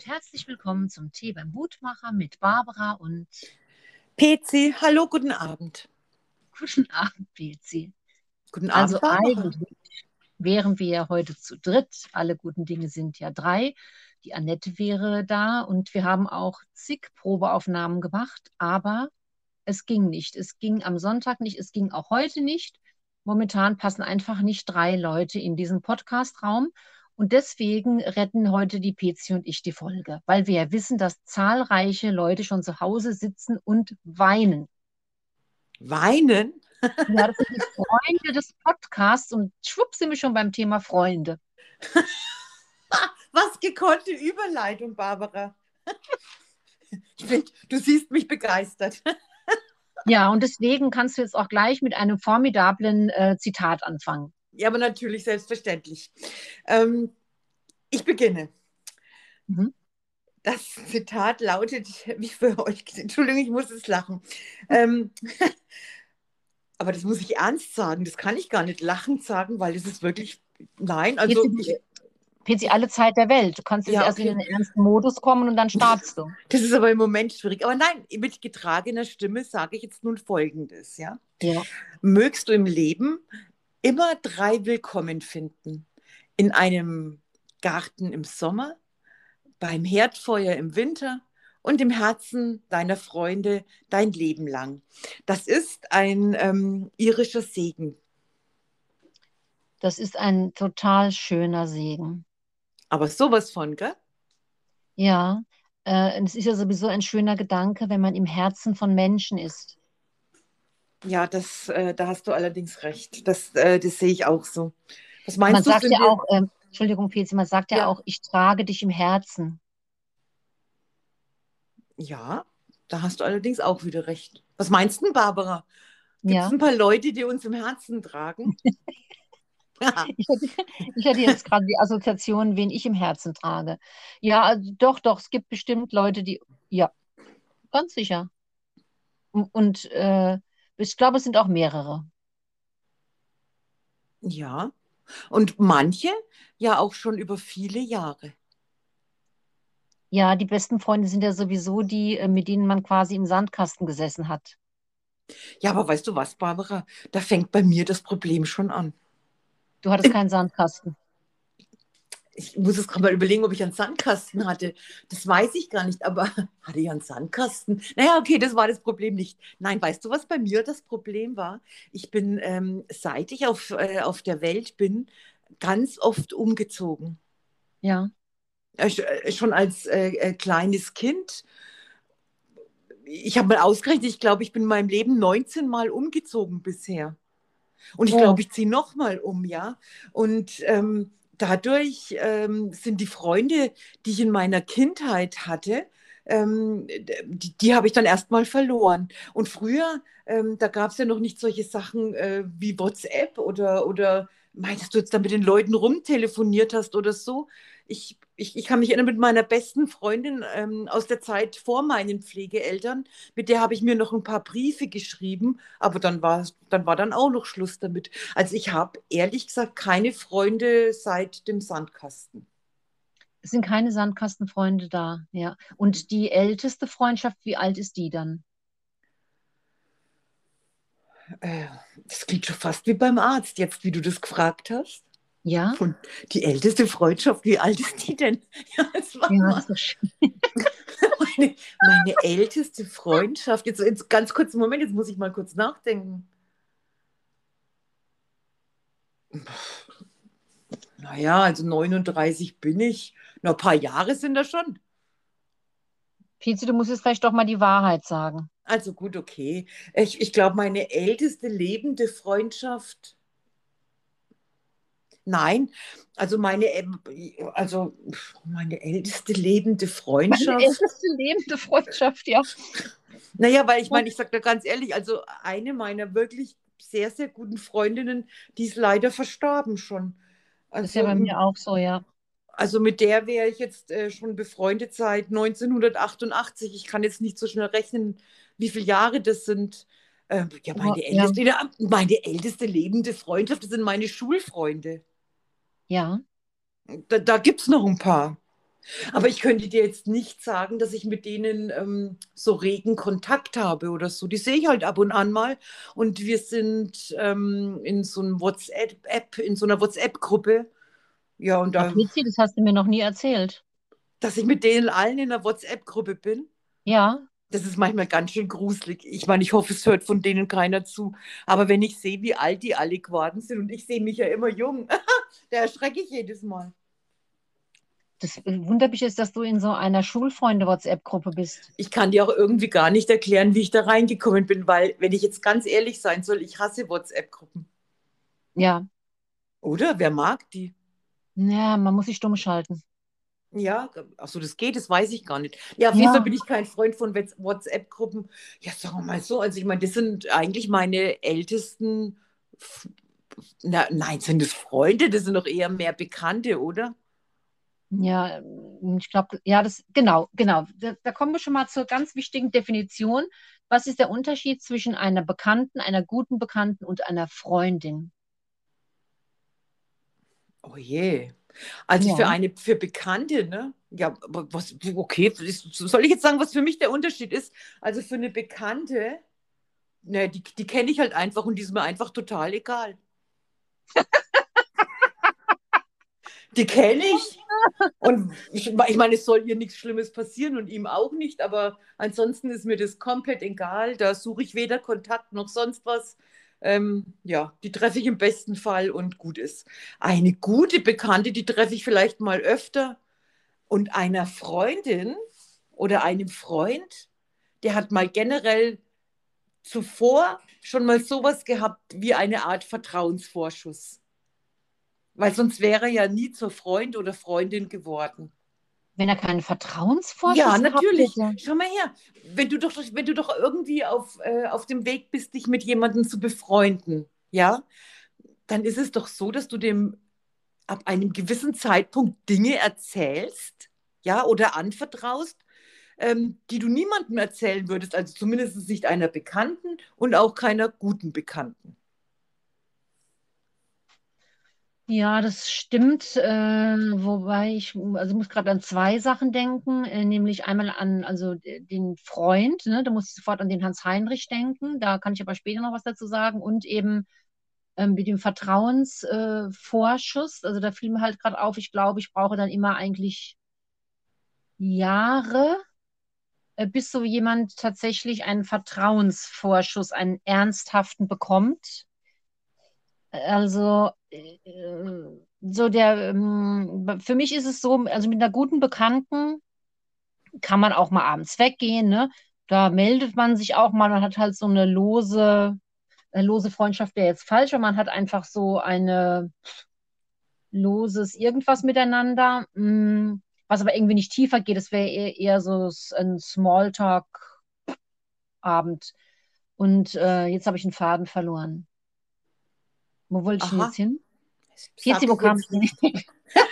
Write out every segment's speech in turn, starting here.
und herzlich willkommen zum Tee beim Mutmacher mit Barbara und Pezi. Hallo, guten Abend. Guten Abend, Pezi. Guten Abend. Also eigentlich wären wir ja heute zu dritt. Alle guten Dinge sind ja drei. Die Annette wäre da und wir haben auch zig Probeaufnahmen gemacht, aber es ging nicht. Es ging am Sonntag nicht, es ging auch heute nicht. Momentan passen einfach nicht drei Leute in diesen Podcast-Raum. Und deswegen retten heute die Pezi und ich die Folge, weil wir ja wissen, dass zahlreiche Leute schon zu Hause sitzen und weinen. Weinen? Ja, das sind die Freunde des Podcasts und schwupp sind wir schon beim Thema Freunde. Was gekonnte Überleitung, Barbara. Find, du siehst mich begeistert. Ja, und deswegen kannst du jetzt auch gleich mit einem formidablen äh, Zitat anfangen. Ja, aber natürlich, selbstverständlich. Ähm, ich beginne. Mhm. Das Zitat lautet, wie für euch, Entschuldigung, ich muss es lachen. Ähm, aber das muss ich ernst sagen, das kann ich gar nicht lachend sagen, weil es ist wirklich, nein, also. PC alle Zeit der Welt. Du kannst jetzt ja, erst okay. in den ernsten Modus kommen und dann startest du. Das ist aber im Moment schwierig. Aber nein, mit getragener Stimme sage ich jetzt nun Folgendes, ja? ja. Mögst du im Leben immer drei Willkommen finden. In einem Garten im Sommer, beim Herdfeuer im Winter und im Herzen deiner Freunde dein Leben lang. Das ist ein ähm, irischer Segen. Das ist ein total schöner Segen. Aber sowas von, gell? Ja, äh, es ist ja sowieso ein schöner Gedanke, wenn man im Herzen von Menschen ist. Ja, das, äh, da hast du allerdings recht. Das, äh, das sehe ich auch so. Was meinst man du? Sagt ja auch, äh, Entschuldigung, Pezi, man sagt ja, ja auch, ich trage dich im Herzen. Ja, da hast du allerdings auch wieder recht. Was meinst du, Barbara? Gibt es ja. ein paar Leute, die uns im Herzen tragen? ja. ich, hatte, ich hatte jetzt gerade die Assoziation, wen ich im Herzen trage. Ja, also doch, doch, es gibt bestimmt Leute, die, ja, ganz sicher. Und, und äh, ich glaube, es sind auch mehrere. Ja, und manche ja auch schon über viele Jahre. Ja, die besten Freunde sind ja sowieso die, äh, mit denen man quasi im Sandkasten gesessen hat. Ja, aber weißt du was, Barbara? Da fängt bei mir das Problem schon an. Du hattest keinen Sandkasten ich muss jetzt gerade mal überlegen, ob ich einen Sandkasten hatte. Das weiß ich gar nicht, aber hatte ich einen Sandkasten? Naja, okay, das war das Problem nicht. Nein, weißt du, was bei mir das Problem war? Ich bin, ähm, seit ich auf, äh, auf der Welt bin, ganz oft umgezogen. Ja. Äh, schon als äh, äh, kleines Kind. Ich habe mal ausgerechnet, ich glaube, ich bin in meinem Leben 19 Mal umgezogen bisher. Und ich oh. glaube, ich ziehe noch mal um, ja. Und ähm, dadurch ähm, sind die Freunde, die ich in meiner Kindheit hatte, ähm, die, die habe ich dann erstmal verloren. Und früher, ähm, da gab es ja noch nicht solche Sachen äh, wie WhatsApp oder, oder meinst du jetzt da mit den Leuten rumtelefoniert hast oder so? ich, ich, ich kann mich erinnern mit meiner besten Freundin ähm, aus der Zeit vor meinen Pflegeeltern, mit der habe ich mir noch ein paar Briefe geschrieben, aber dann war, dann war dann auch noch Schluss damit. Also ich habe ehrlich gesagt keine Freunde seit dem Sandkasten. Es sind keine Sandkastenfreunde da, ja. Und die älteste Freundschaft, wie alt ist die dann? Äh, das klingt schon fast wie beim Arzt, jetzt wie du das gefragt hast. Ja. Und die älteste Freundschaft, wie alt ist die denn? Ja, das war ja, so schön. meine, meine älteste Freundschaft, jetzt, jetzt ganz kurz, Moment, jetzt muss ich mal kurz nachdenken. Naja, also 39 bin ich. Noch ein paar Jahre sind das schon. Pizi, du musst jetzt vielleicht doch mal die Wahrheit sagen. Also gut, okay. Ich, ich glaube, meine älteste lebende Freundschaft Nein, also meine, also meine älteste lebende Freundschaft. Meine älteste lebende Freundschaft, ja. Naja, weil ich meine, ich sage da ganz ehrlich, also eine meiner wirklich sehr, sehr guten Freundinnen, die ist leider verstorben schon. Also, das ist ja bei mir auch so, ja. Also mit der wäre ich jetzt äh, schon befreundet seit 1988. Ich kann jetzt nicht so schnell rechnen, wie viele Jahre das sind. Äh, ja, meine, oh, älteste, ja. meine älteste lebende Freundschaft, das sind meine Schulfreunde. Ja. Da, da gibt es noch ein paar. Aber ich könnte dir jetzt nicht sagen, dass ich mit denen ähm, so regen Kontakt habe oder so. Die sehe ich halt ab und an mal. Und wir sind ähm, in so einem WhatsApp, in so einer WhatsApp-Gruppe. Ja, und da. Ach, das hast du mir noch nie erzählt. Dass ich mit denen allen in einer WhatsApp-Gruppe bin? Ja. Das ist manchmal ganz schön gruselig. Ich meine, ich hoffe, es hört von denen keiner zu. Aber wenn ich sehe, wie alt die alle geworden sind und ich sehe mich ja immer jung, da erschrecke ich jedes Mal. Das wundert mich jetzt, dass du in so einer Schulfreunde-WhatsApp-Gruppe bist. Ich kann dir auch irgendwie gar nicht erklären, wie ich da reingekommen bin, weil, wenn ich jetzt ganz ehrlich sein soll, ich hasse WhatsApp-Gruppen. Ja. Oder? Wer mag die? Ja, man muss sich stumm schalten. Ja, achso, das geht, das weiß ich gar nicht. Ja, auf jeden Ja. Fall bin ich kein Freund von Whats- WhatsApp-Gruppen. Ja, sagen wir mal so, also ich meine, das sind eigentlich meine ältesten, na, nein, sind das Freunde? Das sind doch eher mehr Bekannte, oder? Ja, ähm, ich glaube, ja, das, genau, genau. Da, da kommen wir schon mal zur ganz wichtigen Definition. Was ist der Unterschied zwischen einer Bekannten, einer guten Bekannten und einer Freundin? Oh je. Also Ja. für eine, für Bekannte, ne? Ja, aber was, okay, soll ich jetzt sagen, was für mich der Unterschied ist? Also für eine Bekannte, ne, die, die kenne ich halt einfach und die ist mir einfach total egal. Die kenne ich. Und ich, ich meine, es soll ihr nichts Schlimmes passieren und ihm auch nicht, aber ansonsten ist mir das komplett egal. Da suche ich weder Kontakt noch sonst was. Ähm, ja, die treffe ich im besten Fall und gut ist. Eine gute Bekannte, die treffe ich vielleicht mal öfter. Und einer Freundin oder einem Freund, der hat mal generell zuvor schon mal sowas gehabt wie eine Art Vertrauensvorschuss. Weil sonst wäre er ja nie zur Freund oder Freundin geworden. Wenn er keinen Vertrauensvorschuss Ja, gehabt natürlich. hätte. Schau mal her. Wenn du doch, wenn du doch irgendwie auf, äh, auf dem Weg bist, dich mit jemandem zu befreunden, ja, dann ist es doch so, dass du dem ab einem gewissen Zeitpunkt Dinge erzählst, ja, oder anvertraust, ähm, die du niemandem erzählen würdest, also zumindest nicht einer Bekannten und auch keiner guten Bekannten. Ja, das stimmt. Äh, wobei ich, also ich muss gerade an zwei Sachen denken, äh, nämlich einmal an also d- den Freund, ne, da muss ich sofort an den Hans-Heinrich denken, da kann ich aber später noch was dazu sagen und eben ähm, mit dem Vertrauensvorschuss, äh, also da fiel mir halt gerade auf, ich glaube, ich brauche dann immer eigentlich Jahre, äh, bis so jemand tatsächlich einen Vertrauensvorschuss, einen ernsthaften bekommt. Also, äh, so der, ähm, für mich ist es so, also mit einer guten Bekannten kann man auch mal abends weggehen, ne? Da meldet man sich auch mal, man hat halt so eine lose, äh, lose Freundschaft wäre jetzt falsch, aber man hat einfach so eine loses irgendwas miteinander, mm, was aber irgendwie nicht tiefer geht. Es wäre eher, so ein Smalltalk-Abend. Und äh, jetzt habe ich einen Faden verloren. Wo wollte ich denn jetzt hin? Sag Jetzt, wo kam ich nicht. denn? Kam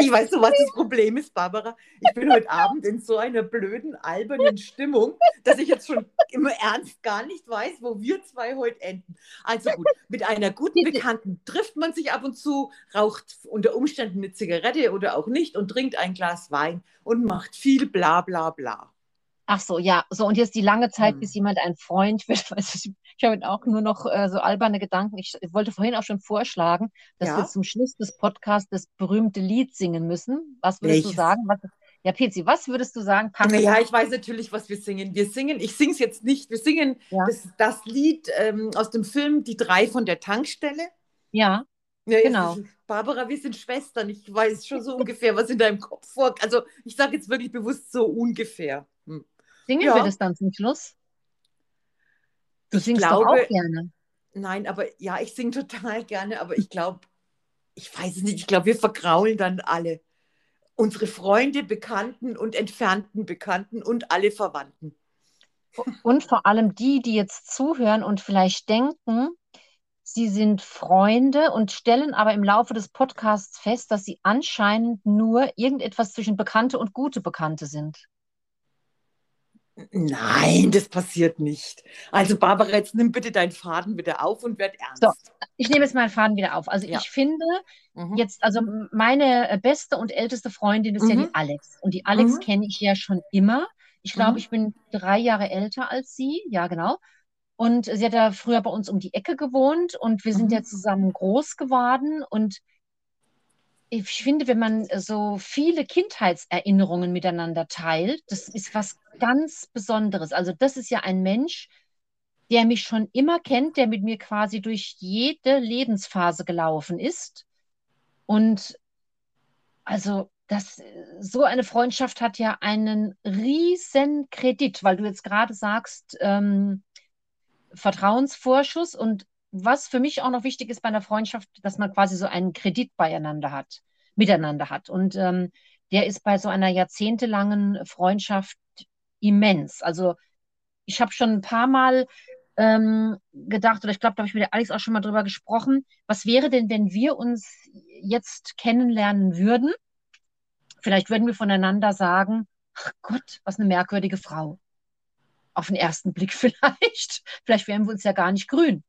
ich weiß so, was das Problem ist, Barbara. Ich bin heute Abend in so einer blöden, albernen Stimmung, dass ich jetzt schon im Ernst gar nicht weiß, wo wir zwei heute enden. Also gut, mit einer guten. Bekannten trifft man sich ab und zu, raucht unter Umständen eine Zigarette oder auch nicht und trinkt ein Glas Wein und macht viel bla bla bla. Ach so, ja. So, und jetzt die lange Zeit, Hm. bis jemand ein Freund wird. Ich ich habe auch nur noch äh, so alberne Gedanken. Ich wollte vorhin auch schon vorschlagen, dass Ja? wir zum Schluss des Podcasts das berühmte Lied singen müssen. Was würdest du Welches? sagen? Was, ja, Pezi, was würdest du sagen? Passt Naja, ich weiß natürlich, was wir singen. Wir singen, ich singe es jetzt nicht, wir singen Ja. das, das Lied ähm, aus dem Film Die drei von der Tankstelle. Ja, Ja, Genau. Barbara, wir sind Schwestern. Ich weiß schon so ungefähr, was in deinem Kopf vor. Also ich sage jetzt wirklich bewusst so ungefähr. Hm. Singen Ja. wir das dann zum Schluss? Du Ich singst doch glaube- auch gerne. Nein, aber ja, ich singe total gerne, aber ich glaube, ich weiß es nicht, ich glaube, wir vergraulen dann alle. Unsere Freunde, Bekannten und entfernten Bekannten und alle Verwandten. Und vor allem die, die jetzt zuhören und vielleicht denken, sie sind Freunde und stellen aber im Laufe des Podcasts fest, dass sie anscheinend nur irgendetwas zwischen Bekannte und gute Bekannte sind. Nein, das passiert nicht. Also Barbara, jetzt nimm bitte deinen Faden wieder auf und werd ernst. So, ich nehme jetzt meinen Faden wieder auf. Also Ja. ich finde Mhm. jetzt, also meine äh, beste und älteste Freundin ist ja Mhm. die Alex. Und die Alex Mhm. kenne ich ja schon immer. Ich glaube, Mhm. ich bin drei Jahre älter als sie. Ja, genau. Und sie hat ja früher bei uns um die Ecke gewohnt und wir sind Mhm. ja zusammen groß geworden. Und ich finde, wenn man so viele Kindheitserinnerungen miteinander teilt, das ist was ganz Besonderes. Also das ist ja ein Mensch, der mich schon immer kennt, der mit mir quasi durch jede Lebensphase gelaufen ist. Und also das, so eine Freundschaft hat ja einen riesen Kredit, weil du jetzt gerade sagst, ähm, Vertrauensvorschuss und was für mich auch noch wichtig ist bei einer Freundschaft, dass man quasi so einen Kredit beieinander hat, miteinander hat. Und ähm, der ist bei so einer jahrzehntelangen Freundschaft immens. Also ich habe schon ein paar Mal ähm, gedacht, oder ich glaube, da habe ich mit der Alex auch schon mal drüber gesprochen, was wäre denn, wenn wir uns jetzt kennenlernen würden? Vielleicht würden wir voneinander sagen, ach Gott, was eine merkwürdige Frau. Auf den ersten Blick vielleicht. Vielleicht wären wir uns ja gar nicht grün.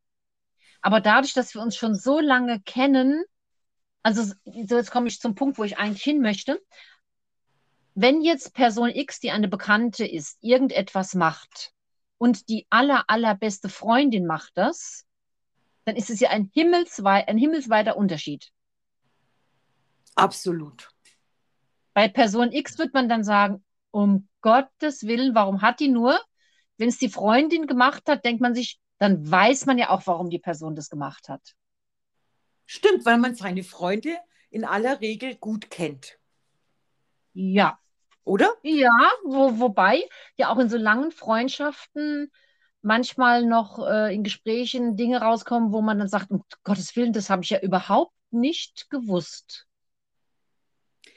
Aber dadurch, dass wir uns schon so lange kennen, also so jetzt komme ich zum Punkt, wo ich eigentlich hin möchte. Wenn jetzt Person X, die eine Bekannte ist, irgendetwas macht und die aller, allerbeste Freundin macht das, dann ist es ja ein, himmelswei ein himmelsweiter Unterschied. Absolut. Bei Person X wird man dann sagen, um Gottes Willen, warum hat die nur? Wenn es die Freundin gemacht hat, denkt man sich, dann weiß man ja auch, warum die Person das gemacht hat. Stimmt, weil man seine Freunde in aller Regel gut kennt, Ja, oder? ja, wo, wobei ja auch in so langen Freundschaften manchmal noch äh, in Gesprächen Dinge rauskommen, wo man dann sagt, um Gottes Willen, das habe ich ja überhaupt nicht gewusst.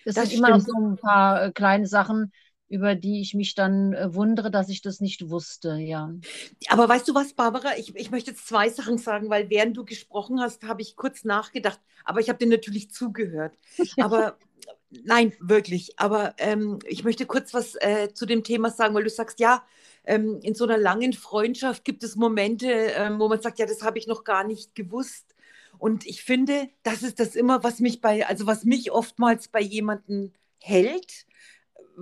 Es Das sind immer noch stimmt. so ein paar äh, kleine Sachen, über die ich mich dann äh, wundere, dass ich das nicht wusste, ja. Aber weißt du was, Barbara? Ich, ich möchte jetzt zwei Sachen sagen, weil während du gesprochen hast, habe ich kurz nachgedacht. Aber ich habe dir natürlich zugehört. Aber nein, wirklich. Aber ähm, ich möchte kurz was äh, zu dem Thema sagen, weil du sagst, ja, ähm, in so einer langen Freundschaft gibt es Momente, ähm, wo man sagt, ja, das habe ich noch gar nicht gewusst. Und ich finde, das ist das immer, was mich bei, also was mich oftmals bei jemandem hält,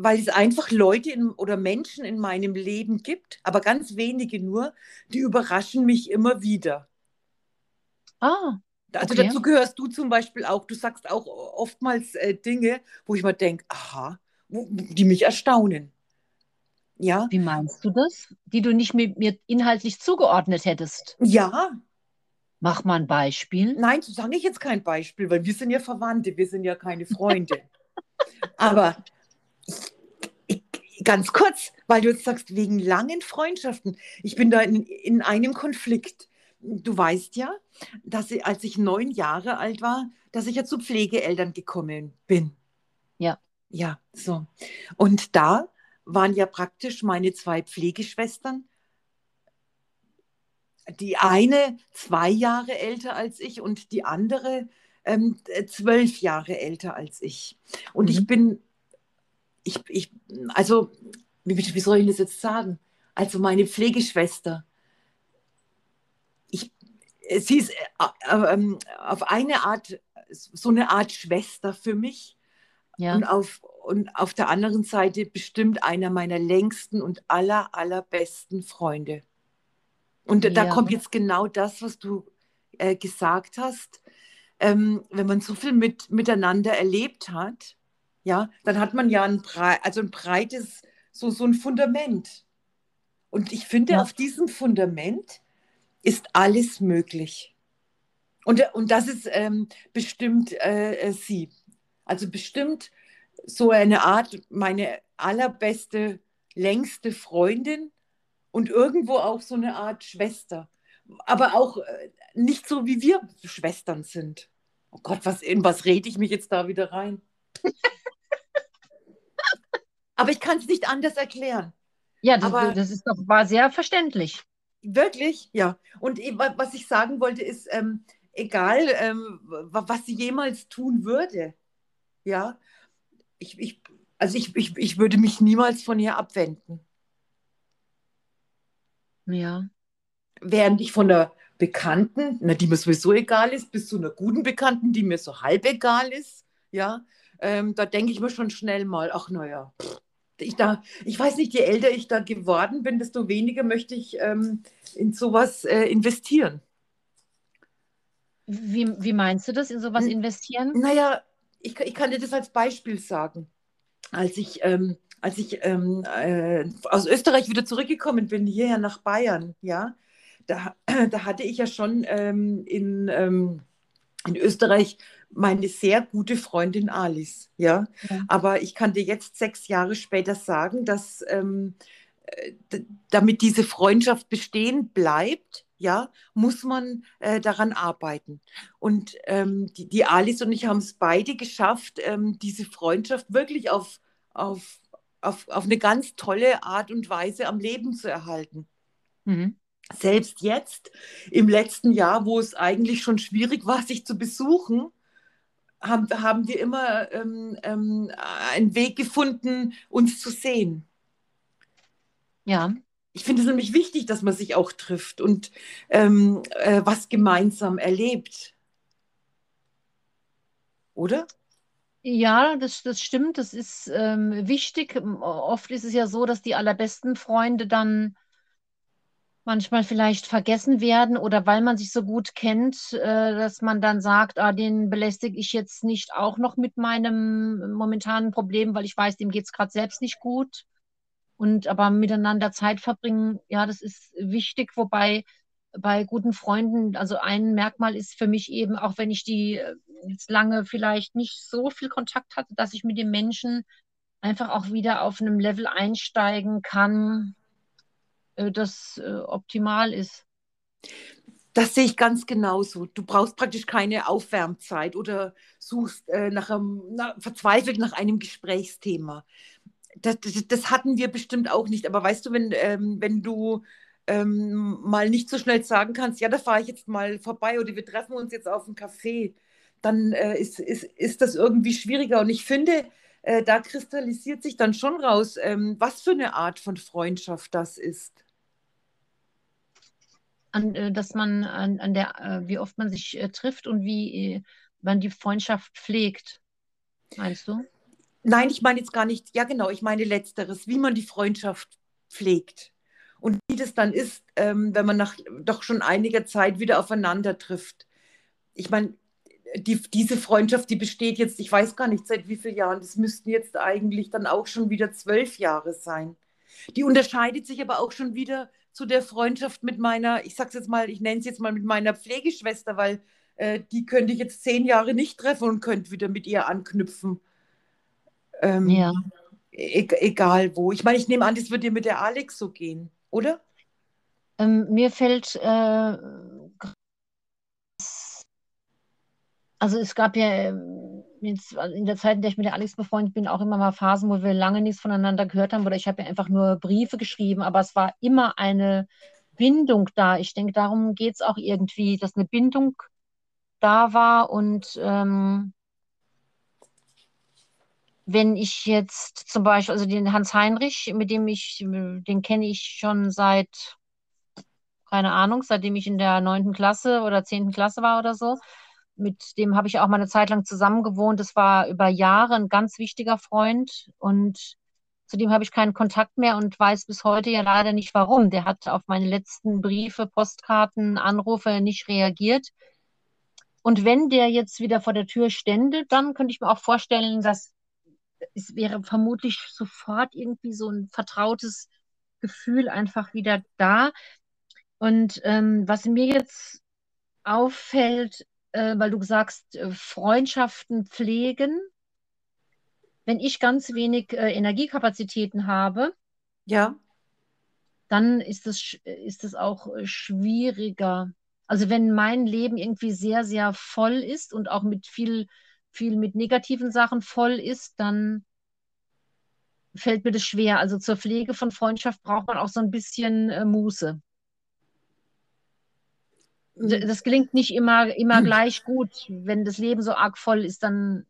weil es einfach Leute in, oder Menschen in meinem Leben gibt, aber ganz wenige nur, die überraschen mich immer wieder. Ah, Also Okay. dazu gehörst du zum Beispiel auch. Du sagst auch oftmals äh, Dinge, wo ich mir denke, aha, wo, die mich erstaunen. Ja, wie meinst du das? Die du nicht mit mir inhaltlich zugeordnet hättest. ja, Mach mal ein Beispiel. nein, so sage ich jetzt kein Beispiel, weil wir sind ja Verwandte, wir sind ja keine Freunde. Aber ganz kurz, weil du jetzt sagst, wegen langen Freundschaften, ich bin da in, in einem Konflikt. Du weißt ja, dass ich, als ich neun Jahre alt war, dass ich ja zu Pflegeeltern gekommen bin. Ja. Ja, so. Und da waren ja praktisch meine zwei Pflegeschwestern. Die eine zwei Jahre älter als ich und die andere ähm, zwölf Jahre älter als ich. Und Mhm. ich bin, ich, ich, also, wie, wie soll ich das jetzt sagen? Also meine Pflegeschwester, ich, sie ist äh, äh, ähm, auf eine Art, so eine Art Schwester für mich. Ja. Und auf, und auf der anderen Seite bestimmt einer meiner längsten und aller, allerbesten Freunde. Und da Ja. kommt jetzt genau das, was du äh, gesagt hast. Ähm, wenn man so viel mit, miteinander erlebt hat, ja, dann hat man ja ein, brei also ein breites, so, so ein Fundament. Und ich finde, Ja. auf diesem Fundament ist alles möglich. Und, und das ist ähm, bestimmt äh, äh, sie. Also bestimmt so eine Art, meine allerbeste, längste Freundin und irgendwo auch so eine Art Schwester. Aber auch äh, nicht so, wie wir Schwestern sind. Oh Gott, was, in was rede ich mich jetzt da wieder rein? Aber ich kann es nicht anders erklären. Ja, das, Aber- das ist doch, war sehr verständlich. Wirklich? Ja. Und eben, was ich sagen wollte, ist, ähm, egal, ähm, wa- was sie jemals tun würde, ja, ich, ich, also ich, ich, ich würde mich niemals von ihr abwenden. Ja. Während ich von der Bekannten, na, die mir sowieso egal ist, bis zu einer guten Bekannten, die mir so halb egal ist, ja, ähm, da denke ich mir schon schnell mal, ach naja, ich, da, ich weiß nicht, je älter ich da geworden bin, desto weniger möchte ich ähm, in sowas äh, investieren. Wie, wie meinst du das, in sowas investieren? Naja, ich, ich kann dir das als Beispiel sagen. Als ich, ähm, als ich ähm, äh, aus Österreich wieder zurückgekommen bin, hierher nach Bayern, ja, da, da hatte ich ja schon ähm, in, ähm, in Österreich meine sehr gute Freundin Alice, ja? ja. Aber ich kann dir jetzt sechs Jahre später sagen, dass ähm, äh, damit diese Freundschaft bestehen bleibt, ja, muss man äh, daran arbeiten. Und ähm, die, die, Alice und ich haben es beide geschafft, ähm, diese Freundschaft wirklich auf, auf, auf, auf eine ganz tolle Art und Weise am Leben zu erhalten. Mhm. Selbst jetzt, im letzten Jahr, wo es eigentlich schon schwierig war, sich zu besuchen, haben, haben wir immer ähm, ähm, einen Weg gefunden, uns zu sehen. Ja. Ich finde es nämlich wichtig, dass man sich auch trifft und ähm, äh, was gemeinsam erlebt. Oder? Ja, das, das stimmt. Das ist ähm, wichtig. Oft ist es ja so, dass die allerbesten Freunde dann manchmal vielleicht vergessen werden oder weil man sich so gut kennt, äh, dass man dann sagt, ah, den belästige ich jetzt nicht auch noch mit meinem momentanen Problem, weil ich weiß, dem geht es gerade selbst nicht gut. Und aber miteinander Zeit verbringen, ja, das ist wichtig, wobei bei guten Freunden, also ein Merkmal ist für mich eben, auch wenn ich die äh, jetzt lange vielleicht nicht so viel Kontakt hatte, dass ich mit den Menschen einfach auch wieder auf einem Level einsteigen kann, das äh, optimal ist. Das sehe ich ganz genauso. Du brauchst praktisch keine Aufwärmzeit oder suchst äh, nach einem, na, verzweifelt nach einem Gesprächsthema. Das, das, das, hatten wir bestimmt auch nicht. Aber weißt du, wenn, ähm, wenn du ähm, mal nicht so schnell sagen kannst, ja, da fahre ich jetzt mal vorbei oder wir treffen uns jetzt auf einen Café, dann äh, ist, ist, ist das irgendwie schwieriger. Und ich finde, äh, da kristallisiert sich dann schon raus, ähm, was für eine Art von Freundschaft das ist an, äh, dass man an, an der, äh, wie oft man sich äh, trifft und wie man die Freundschaft pflegt, meinst du? Nein, ich meine jetzt gar nicht, ja genau, ich meine letzteres, wie man die Freundschaft pflegt. Und wie das dann ist, ähm, wenn man nach doch schon einiger Zeit wieder aufeinander trifft. Ich meine, die, diese Freundschaft, die besteht jetzt, ich weiß gar nicht seit wie vielen Jahren, das müssten jetzt eigentlich dann auch schon wieder zwölf Jahre sein. Die unterscheidet sich aber auch schon wieder zu der Freundschaft mit meiner, ich sag's jetzt mal, ich nenne es jetzt mal mit meiner Pflegeschwester, weil äh, die könnte ich jetzt zehn Jahre nicht treffen und könnte wieder mit ihr anknüpfen. Ähm, ja. E egal wo. Ich meine, ich nehme an, das wird dir mit der Alex so gehen, oder? Ähm, mir fällt äh, also es gab ja ähm, jetzt in der Zeit, in der ich mit der Alex befreundet bin, auch immer mal Phasen, wo wir lange nichts voneinander gehört haben oder ich habe ja einfach nur Briefe geschrieben, aber es war immer eine Bindung da. Ich denke, darum geht es auch irgendwie, dass eine Bindung da war und ähm, wenn ich jetzt zum Beispiel, also den Hans Heinrich, mit dem ich, den kenne ich schon seit, keine Ahnung, seitdem ich in der neunten Klasse oder zehnten Klasse war oder so mit dem habe ich auch mal eine Zeit lang zusammen gewohnt. Das war über Jahre ein ganz wichtiger Freund und zu dem habe ich keinen Kontakt mehr und weiß bis heute ja leider nicht warum. Der hat auf meine letzten Briefe, Postkarten, Anrufe nicht reagiert. Und wenn der jetzt wieder vor der Tür stände, dann könnte ich mir auch vorstellen, dass es wäre vermutlich sofort irgendwie so ein vertrautes Gefühl einfach wieder da. Und ähm, was mir jetzt auffällt, äh, weil du sagst, äh, Freundschaften pflegen. Wenn ich ganz wenig äh, Energiekapazitäten habe, ja. dann ist es, ist es auch äh, schwieriger. Also wenn mein Leben irgendwie sehr, sehr voll ist und auch mit viel, viel mit negativen Sachen voll ist, dann fällt mir das schwer. Also zur Pflege von Freundschaft braucht man auch so ein bisschen äh, Muße das gelingt nicht immer, immer gleich gut. Wenn das Leben so arg voll ist, dann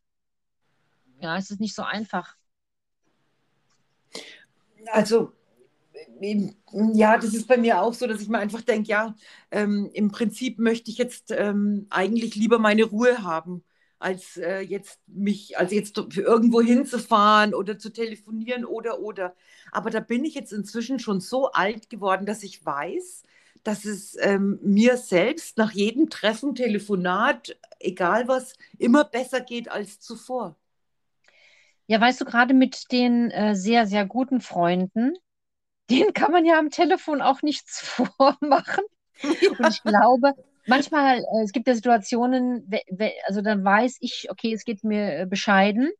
ja, ist es nicht so einfach. Also Ja, das ist bei mir auch so, dass ich mir einfach denke, ja, ähm, im Prinzip möchte ich jetzt ähm, eigentlich lieber meine Ruhe haben, als äh, jetzt mich, als jetzt irgendwo hinzufahren oder zu telefonieren oder oder. Aber da bin ich jetzt inzwischen schon so alt geworden, dass ich weiß, dass es ähm, mir selbst nach jedem Treffen, Telefonat, egal was, immer besser geht als zuvor. Ja, weißt du, gerade mit den äh, sehr, sehr guten Freunden, denen kann man ja am Telefon auch nichts vormachen. Ja. Und ich glaube, manchmal, äh, es gibt ja Situationen, also dann weiß ich, okay, es geht mir äh, bescheiden,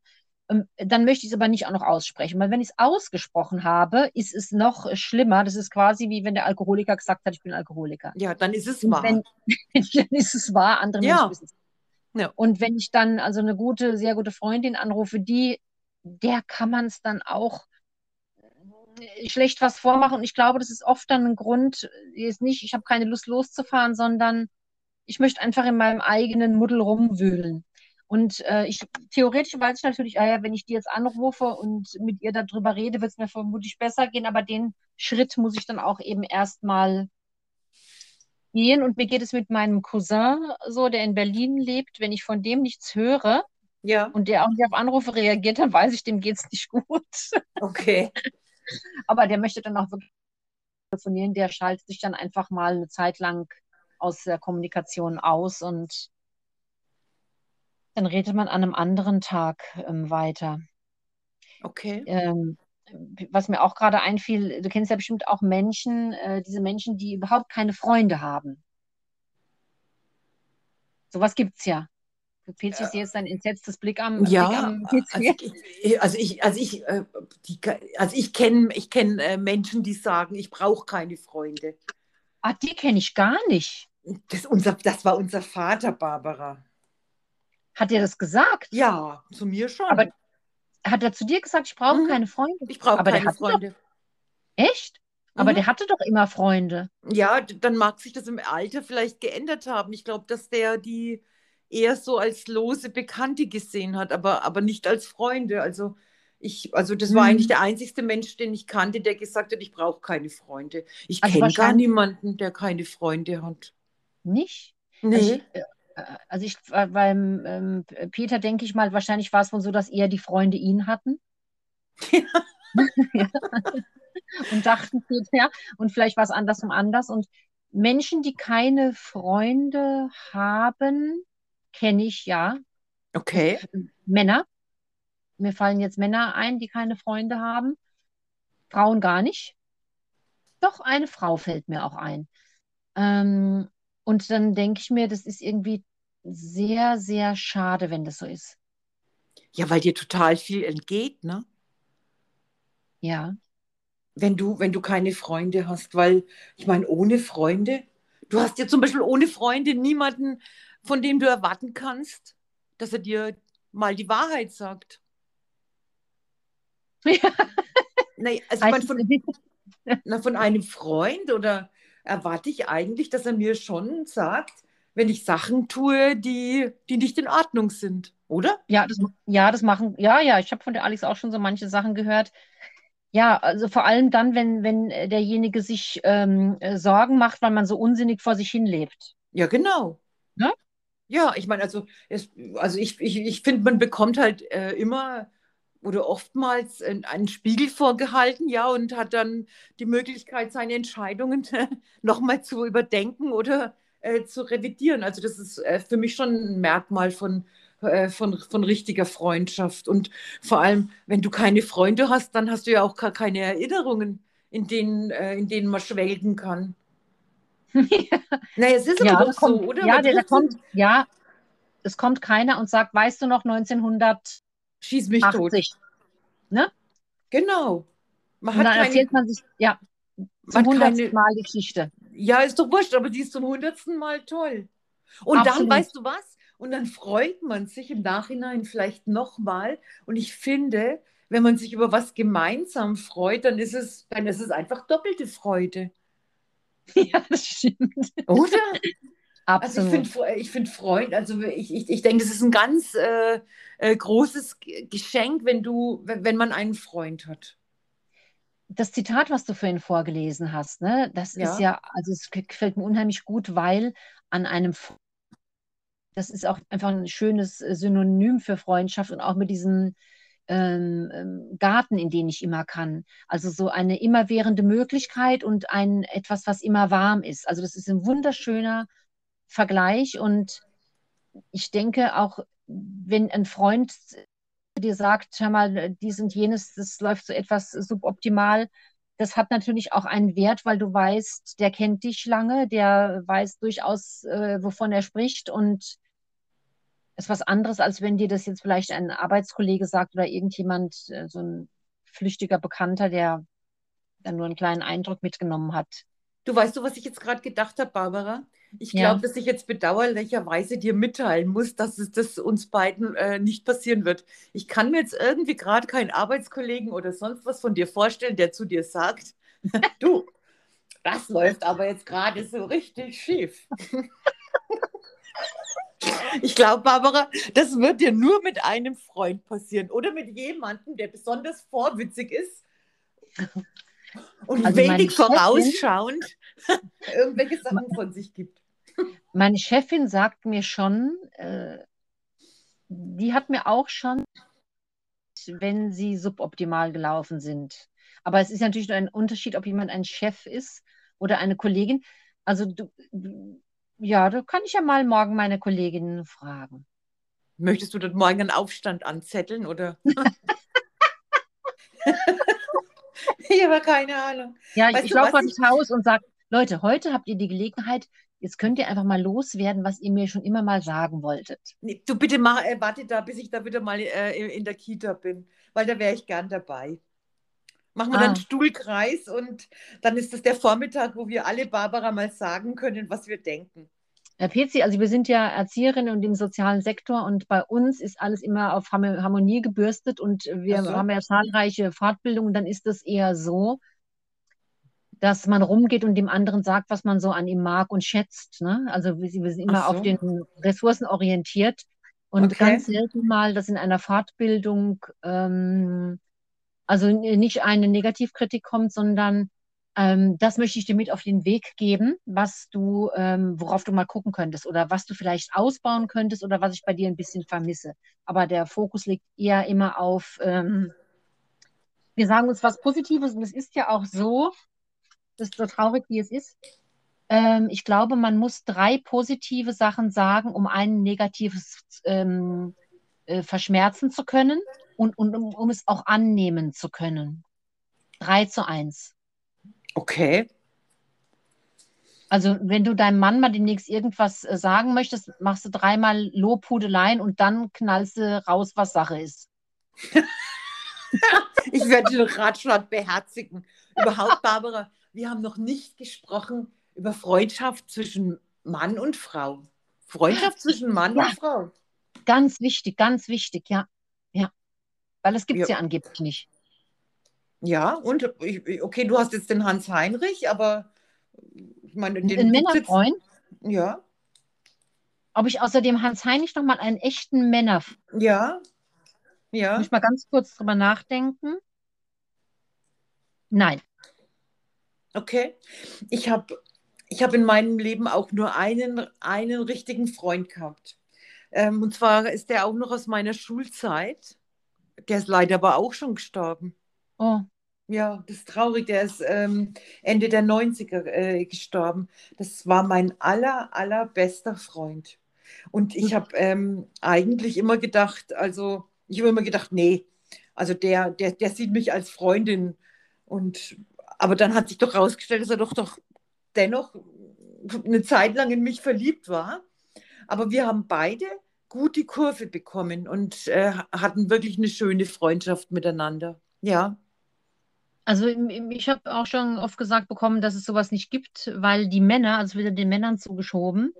dann möchte ich es aber nicht auch noch aussprechen. Weil wenn ich es ausgesprochen habe, ist es noch schlimmer. Das ist quasi wie wenn der Alkoholiker gesagt hat, ich bin Alkoholiker. Ja, dann ist es wahr. Wenn, dann ist es wahr, andere ja. Menschen wissen es. Ja. Und wenn ich dann also eine gute, sehr gute Freundin anrufe, die der kann man es dann auch äh, schlecht was vormachen. Und ich glaube, das ist oft dann ein Grund, ist nicht, ich habe keine Lust loszufahren, sondern ich möchte einfach in meinem eigenen Muddel rumwühlen. Und äh, ich theoretisch weiß ich natürlich, ah ja, wenn ich die jetzt anrufe und mit ihr darüber rede, wird es mir vermutlich besser gehen, aber den Schritt muss ich dann auch eben erstmal gehen. Und mir geht es mit meinem Cousin so, der in Berlin lebt, wenn ich von dem nichts höre, ja. Und der auch nicht auf Anrufe reagiert, dann weiß ich, dem geht es nicht gut. Okay. Aber der möchte dann auch wirklich telefonieren, der schaltet sich dann einfach mal eine Zeit lang aus der Kommunikation aus und dann redet man an einem anderen Tag ähm, weiter. Okay. Ähm, was mir auch gerade einfiel, du kennst ja bestimmt auch Menschen, äh, diese Menschen, die überhaupt keine Freunde haben. Sowas gibt es ja. PC ja. jetzt ein entsetztes Blick am, ja, Blick am. Also ich, also ich, also ich, äh, also ich kenne ich kenn, äh, Menschen, die sagen, ich brauche keine Freunde. Ah, die kenne ich gar nicht. Das, unser, das war unser Vater, Barbara. Hat er das gesagt? Ja, zu mir schon. Aber hat er zu dir gesagt, ich brauche mhm. keine Freunde? Ich brauche keine Freunde. Doch... Echt? Aber mhm. der hatte doch immer Freunde. Ja, dann mag sich das im Alter vielleicht geändert haben. Ich glaube, dass der die eher so als lose Bekannte gesehen hat, aber, aber nicht als Freunde. Also ich, also das war eigentlich mhm. der einzigste Mensch, den ich kannte, der gesagt hat, ich brauche keine Freunde. Ich also kenne gar niemanden, der keine Freunde hat. Nicht? Nee. Also ich, äh, also ich beim ähm, Peter denke ich mal, wahrscheinlich war es wohl so, dass eher die Freunde ihn hatten. Ja. und dachten, ja, und vielleicht war es andersrum anders. Und Menschen, die keine Freunde haben, kenne ich ja. Okay. Männer. Mir fallen jetzt Männer ein, die keine Freunde haben. Frauen gar nicht. Doch, eine Frau fällt mir auch ein. Ähm, und dann denke ich mir, das ist irgendwie sehr, sehr schade, wenn das so ist. Ja, weil dir total viel entgeht, ne? Ja. Wenn du, wenn du keine Freunde hast, weil ich meine, ohne Freunde, du hast ja zum Beispiel ohne Freunde niemanden, von dem du erwarten kannst, dass er dir mal die Wahrheit sagt. Ja. Nee, also ich meine, von, na, von einem Freund oder erwarte ich eigentlich, dass er mir schon sagt, wenn ich Sachen tue, die, die nicht in Ordnung sind, oder? Ja, das, ja, das machen, ja, ja, ich habe von der Alex auch schon so manche Sachen gehört. Ja, also vor allem dann, wenn, wenn derjenige sich ähm, äh, Sorgen macht, weil man so unsinnig vor sich hin lebt. Ja, genau. Ne? Ja, ich meine, also, es, also ich, ich, ich finde, man bekommt halt äh, immer oder oftmals einen Spiegel vorgehalten, ja, und hat dann die Möglichkeit, seine Entscheidungen nochmal zu überdenken oder äh, zu revidieren. Also das ist äh, für mich schon ein Merkmal von, äh, von, von richtiger Freundschaft. Und vor allem, wenn du keine Freunde hast, dann hast du ja auch gar keine Erinnerungen, in denen, äh, in denen man schwelgen kann. ja. Naja, es ist ja, aber doch kommt, so, oder? Ja, der, der kommt, ja, es kommt keiner und sagt, weißt du noch, 1900 Schieß mich 80, tot. Ne? Genau. Man und dann keine, erzählt man sich, ja, zum hundertsten Mal die Geschichte. Ja, ist doch wurscht, aber die ist zum hundertsten Mal toll. Und Absolut. dann, weißt du was? Und dann freut man sich im Nachhinein vielleicht nochmal. Und ich finde, wenn man sich über was gemeinsam freut, dann ist es, dann ist es einfach doppelte Freude. Ja, das stimmt. Oder? Absolut. Also ich finde ich find Freund, also ich, ich, ich denke, das ist ein ganz äh, äh, großes Geschenk, wenn du, wenn man einen Freund hat. Das Zitat, was du vorhin vorgelesen hast, ne, das Ja. ist ja, also es gefällt mir unheimlich gut, weil an einem, das ist auch einfach ein schönes äh, Synonym für Freundschaft und auch mit diesem ähm, ähm, Garten, in den ich immer kann. Also so eine immerwährende Möglichkeit und ein etwas, was immer warm ist. Also das ist ein wunderschöner Vergleich und ich denke auch, wenn ein Freund dir sagt, hör mal, dies und jenes, das läuft so etwas suboptimal, das hat natürlich auch einen Wert, weil du weißt, der kennt dich lange, der weiß durchaus, äh, wovon er spricht und ist was anderes, als wenn dir das jetzt vielleicht ein Arbeitskollege sagt oder irgendjemand, äh, so ein flüchtiger Bekannter, der dann nur einen kleinen Eindruck mitgenommen hat. Du weißt du, was ich jetzt gerade gedacht habe, Barbara? Ich Ja. glaube, dass ich jetzt bedauerlicherweise dir mitteilen muss, dass es das uns beiden äh, nicht passieren wird. Ich kann mir jetzt irgendwie gerade keinen Arbeitskollegen oder sonst was von dir vorstellen, der zu dir sagt, du, das läuft aber jetzt gerade so richtig schief. Ich glaube, Barbara, das wird dir nur mit einem Freund passieren oder mit jemandem, der besonders vorwitzig ist und Also wenig Chefin- vorausschauend irgendwelche Sachen von sich gibt. Meine Chefin sagt mir schon, äh, die hat mir auch schon, wenn sie suboptimal gelaufen sind. Aber es ist natürlich nur ein Unterschied, ob jemand ein Chef ist oder eine Kollegin. Also du, du- ja, da kann ich ja mal morgen meine Kolleginnen fragen. Möchtest du dort morgen einen Aufstand anzetteln oder? ich habe keine Ahnung. Ja, Weißt ich laufe vor das Haus und sage, Leute, heute habt ihr die Gelegenheit, jetzt könnt ihr einfach mal loswerden, was ihr mir schon immer mal sagen wolltet. Nee, du bitte mach, äh, warte da, bis ich da wieder mal äh, in- der Kita bin, weil da wäre ich gern dabei. Machen wir Ah. dann einen Stuhlkreis und dann ist das der Vormittag, wo wir alle Barbara mal sagen können, was wir denken. Herr Pezi, also wir sind ja Erzieherinnen und im sozialen Sektor und bei uns ist alles immer auf Harmonie gebürstet und wir so. haben ja zahlreiche Fortbildungen, dann ist es eher so, dass man rumgeht und dem anderen sagt, was man so an ihm mag und schätzt. Ne? Also wir, wir sind immer so. auf den Ressourcen orientiert und Okay. ganz selten mal, dass in einer Fortbildung ähm, also nicht eine Negativkritik kommt, sondern ähm, das möchte ich dir mit auf den Weg geben, was du, ähm, worauf du mal gucken könntest oder was du vielleicht ausbauen könntest oder was ich bei dir ein bisschen vermisse. Aber der Fokus liegt eher immer auf, ähm, wir sagen uns was Positives und es ist ja auch so, das ist so traurig, wie es ist. Ähm, ich glaube, man muss drei positive Sachen sagen, um ein negatives ähm, äh, verschmerzen zu können und, und um, um es auch annehmen zu können. Drei zu eins. Okay. Also, wenn du deinem Mann mal demnächst irgendwas äh, sagen möchtest, machst du dreimal Lobhudeleien und dann knallst du raus, was Sache ist. Ich werde den Ratschlag beherzigen. Überhaupt, Barbara, wir haben noch nicht gesprochen über Freundschaft zwischen Mann und Frau. Freundschaft zwischen Mann Ja. und Frau. Ganz wichtig, ganz wichtig, ja. Ja. Weil es gibt es Ja. ja angeblich nicht. Ja, und okay, du hast jetzt den Hans Heinrich, aber ich meine, den Ein gibt's jetzt- Männerfreund. Ja, Ob ich außerdem Hans Heinrich noch mal einen echten Männer, ja, muss ja. ich mal ganz kurz drüber nachdenken. Nein. Okay. Ich habe ich hab in meinem Leben auch nur einen, einen richtigen Freund gehabt. Ähm, und zwar ist der auch noch aus meiner Schulzeit. Der ist leider aber auch schon gestorben. Oh, Ja, das ist traurig. Der ist ähm, Ende der 90er äh, gestorben. Das war mein aller, allerbester Freund. Und ich habe ähm, eigentlich immer gedacht, also ich habe immer gedacht, nee, also der, der, der sieht mich als Freundin. Und aber dann hat sich doch herausgestellt, dass er doch doch dennoch eine Zeit lang in mich verliebt war. Aber wir haben beide gut die Kurve bekommen und äh, hatten wirklich eine schöne Freundschaft miteinander. Ja. Also ich habe auch schon oft gesagt bekommen, dass es sowas nicht gibt, weil die Männer, also wieder den Männern zugeschoben,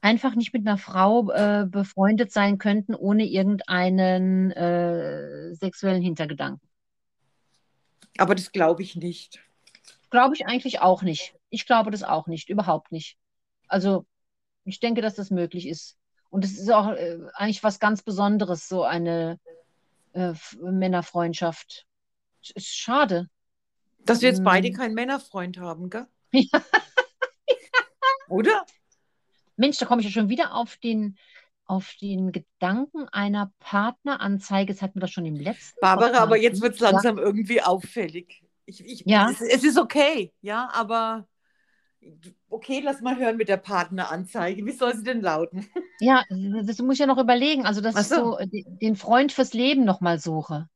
einfach nicht mit einer Frau äh, befreundet sein könnten, ohne irgendeinen äh, sexuellen Hintergedanken. Aber das glaube ich nicht. Glaube ich eigentlich auch nicht. Ich glaube das auch nicht, überhaupt nicht. Also ich denke, dass das möglich ist. Und es ist auch äh, eigentlich was ganz Besonderes, so eine äh, Männerfreundschaft. Ist schade. Dass wir jetzt Hm. beide keinen Männerfreund haben, gell? Ja. Oder? Mensch, da komme ich ja schon wieder auf den, auf den Gedanken einer Partneranzeige. Das hatten wir doch schon im letzten Barbara, Podcast, aber jetzt wird es langsam irgendwie auffällig. Ich, ich, Ja. es, es ist okay, ja, aber okay, lass mal hören mit der Partneranzeige. Wie soll sie denn lauten? Ja, das muss ich ja noch überlegen. Also, dass Ach ich so. so äh, den Freund fürs Leben nochmal suche.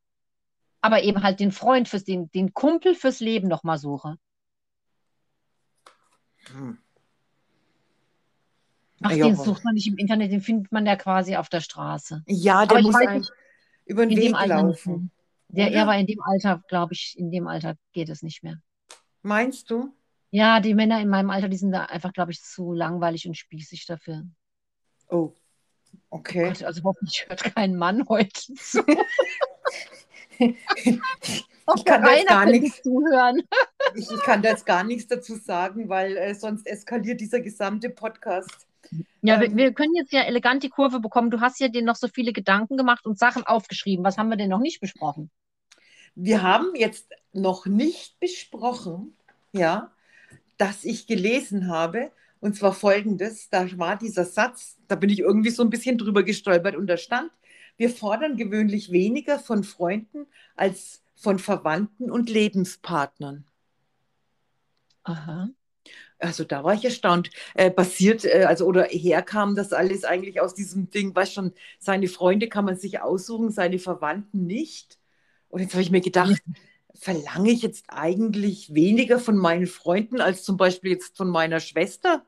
Aber eben halt den Freund fürs, den, den Kumpel fürs Leben nochmal suche. Ach, Ja. den sucht man nicht im Internet, den findet man ja quasi auf der Straße. Ja, der muss nicht, über den Weg laufen. Der, ja, aber in dem Alter, glaube ich, in dem Alter geht es nicht mehr. Meinst du? Ja, die Männer in meinem Alter, die sind da einfach, glaube ich, zu langweilig und spießig dafür. Oh, okay. Gott, also hoffentlich hört kein Mann heute zu. Ich kann da jetzt gar nichts, zuhören. ich, ich kann da jetzt gar nichts dazu sagen, weil äh, sonst eskaliert dieser gesamte Podcast. Ja, wir, Ähm, wir können jetzt ja elegant die Kurve bekommen. Du hast ja dir noch so viele Gedanken gemacht und Sachen aufgeschrieben. Was haben wir denn noch nicht besprochen? Wir haben jetzt noch nicht besprochen, ja, dass ich gelesen habe, und zwar folgendes: Da war dieser Satz, da bin ich irgendwie so ein bisschen drüber gestolpert und da stand, wir fordern gewöhnlich weniger von Freunden als von Verwandten und Lebenspartnern. Aha. Also da war ich erstaunt. Äh, basiert, äh, also oder herkam das alles eigentlich aus diesem Ding, weißt schon, seine Freunde kann man sich aussuchen, seine Verwandten nicht. Und jetzt habe ich mir gedacht, verlange ich jetzt eigentlich weniger von meinen Freunden als zum Beispiel jetzt von meiner Schwester?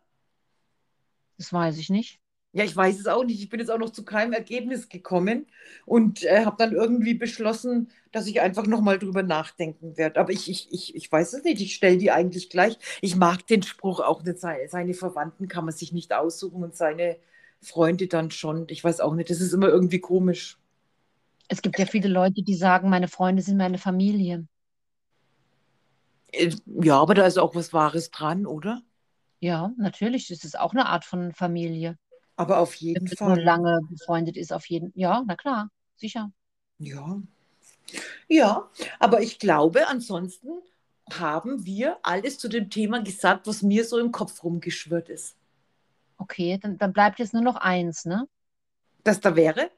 Das weiß ich nicht. Ja, ich weiß es auch nicht. Ich bin jetzt auch noch zu keinem Ergebnis gekommen und äh, habe dann irgendwie beschlossen, dass ich einfach nochmal drüber nachdenken werde. Aber ich, ich, ich, ich weiß es nicht. Ich stelle die eigentlich gleich. Ich mag den Spruch auch nicht. Seine, seine Verwandten kann man sich nicht aussuchen und seine Freunde dann schon. Ich weiß auch nicht. Das ist immer irgendwie komisch. Es gibt ja viele Leute, die sagen, meine Freunde sind meine Familie. Äh, Ja, aber da ist auch was Wahres dran, oder? Ja, natürlich. Das ist auch eine Art von Familie. Aber auf Wenn jeden man so Fall. lange befreundet ist, auf jeden Ja, na klar, sicher. Ja. Ja, aber ich glaube, ansonsten haben wir alles zu dem Thema gesagt, was mir so im Kopf rumgeschwirrt ist. Okay, dann, dann bleibt jetzt nur noch eins, ne? Das da wäre?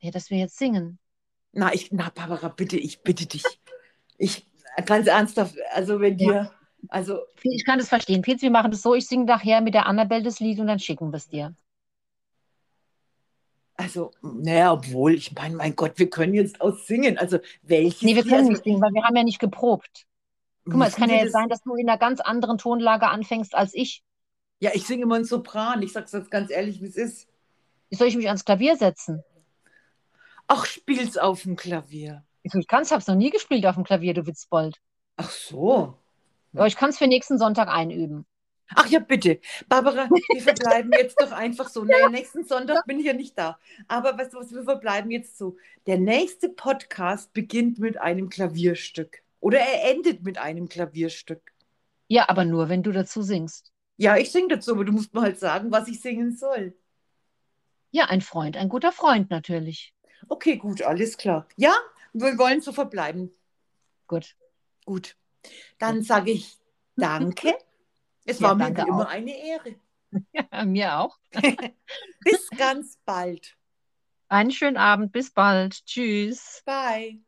Ja, dass wir jetzt singen. Na, ich, na, Barbara, bitte, ich bitte dich. Ich, ganz ernsthaft, also wenn Ja. dir, also, Ich kann das verstehen. Pilz, wir machen das so, ich singe nachher mit der Annabelle das Lied und dann schicken wir es dir. also, naja, obwohl, ich meine, mein Gott, wir können jetzt auch singen. Also, welches Nee, wir können Also, nicht singen, weil wir haben ja nicht geprobt. Guck mal, es kann ja jetzt das- sein, dass du in einer ganz anderen Tonlage anfängst als ich. Ja, ich singe immer einen Sopran. Ich sag's jetzt ganz ehrlich, wie es ist. Soll ich mich ans Klavier setzen? Ach, spiel's auf dem Klavier. Ich, so, ich kann es, hab's noch nie gespielt auf dem Klavier, du Witzbold. Ach so. Aber ich kann es für nächsten Sonntag einüben. Ach ja, bitte. Barbara, wir verbleiben jetzt doch einfach so. Naja, nächsten Sonntag bin ich ja nicht da. Aber weißt du was, wir verbleiben jetzt so. Der nächste Podcast beginnt mit einem Klavierstück. Oder er endet mit einem Klavierstück. Ja, aber nur, wenn du dazu singst. Ja, ich singe dazu, aber du musst mir halt sagen, was ich singen soll. Ja, ein Freund, ein guter Freund natürlich. Okay, gut, alles klar. Ja, wir wollen so verbleiben. Gut. Gut. Dann sage ich Danke. Es Ja, war mir immer auch. eine Ehre. Ja, mir auch. Bis ganz bald. Einen schönen Abend, bis bald. Tschüss. Bye.